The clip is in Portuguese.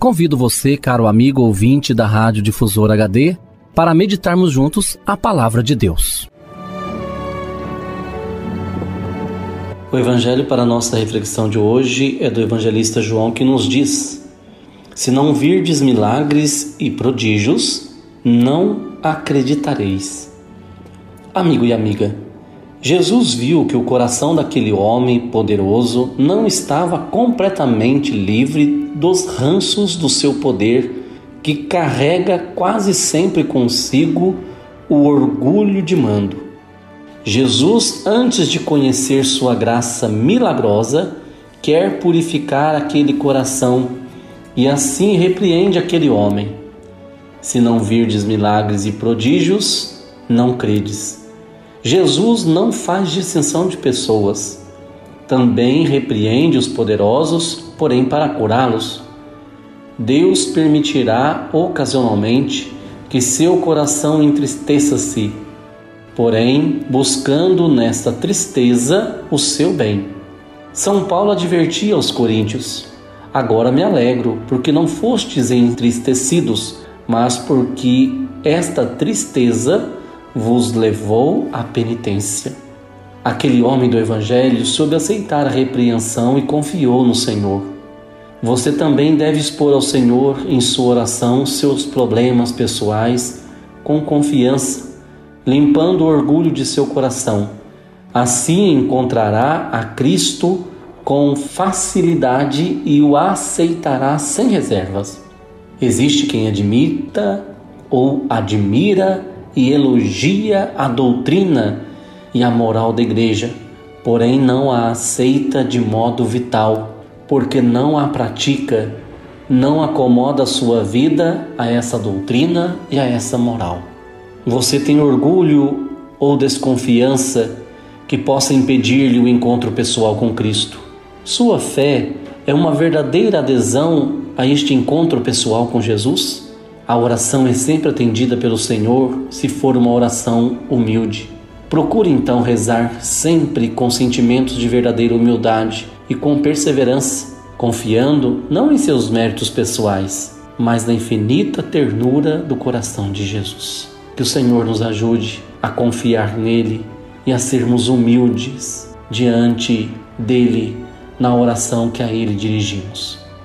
Convido você, caro amigo ouvinte da Rádio Difusor HD, para meditarmos juntos a palavra de Deus. O evangelho para nossa reflexão de hoje é do evangelista João que nos diz: Se não virdes milagres e prodígios, não acreditareis. Amigo e amiga, Jesus viu que o coração daquele homem poderoso não estava completamente livre dos ranços do seu poder, que carrega quase sempre consigo o orgulho de mando. Jesus, antes de conhecer sua graça milagrosa, quer purificar aquele coração e assim repreende aquele homem. Se não virdes milagres e prodígios, não credes. Jesus não faz distinção de pessoas. Também repreende os poderosos, porém para curá-los. Deus permitirá ocasionalmente que seu coração entristeça-se, porém buscando nesta tristeza o seu bem. São Paulo advertia aos coríntios: Agora me alegro, porque não fostes entristecidos, mas porque esta tristeza vos levou à penitência. Aquele homem do Evangelho soube aceitar a repreensão e confiou no Senhor. Você também deve expor ao Senhor em sua oração seus problemas pessoais com confiança, limpando o orgulho de seu coração. Assim encontrará a Cristo com facilidade e o aceitará sem reservas. Existe quem admita ou admira e elogia a doutrina e a moral da igreja, porém não a aceita de modo vital, porque não a pratica, não acomoda sua vida a essa doutrina e a essa moral. Você tem orgulho ou desconfiança que possa impedir-lhe o encontro pessoal com Cristo? Sua fé é uma verdadeira adesão a este encontro pessoal com Jesus? A oração é sempre atendida pelo Senhor se for uma oração humilde. Procure então rezar sempre com sentimentos de verdadeira humildade e com perseverança, confiando não em seus méritos pessoais, mas na infinita ternura do coração de Jesus. Que o Senhor nos ajude a confiar nele e a sermos humildes diante dele na oração que a ele dirigimos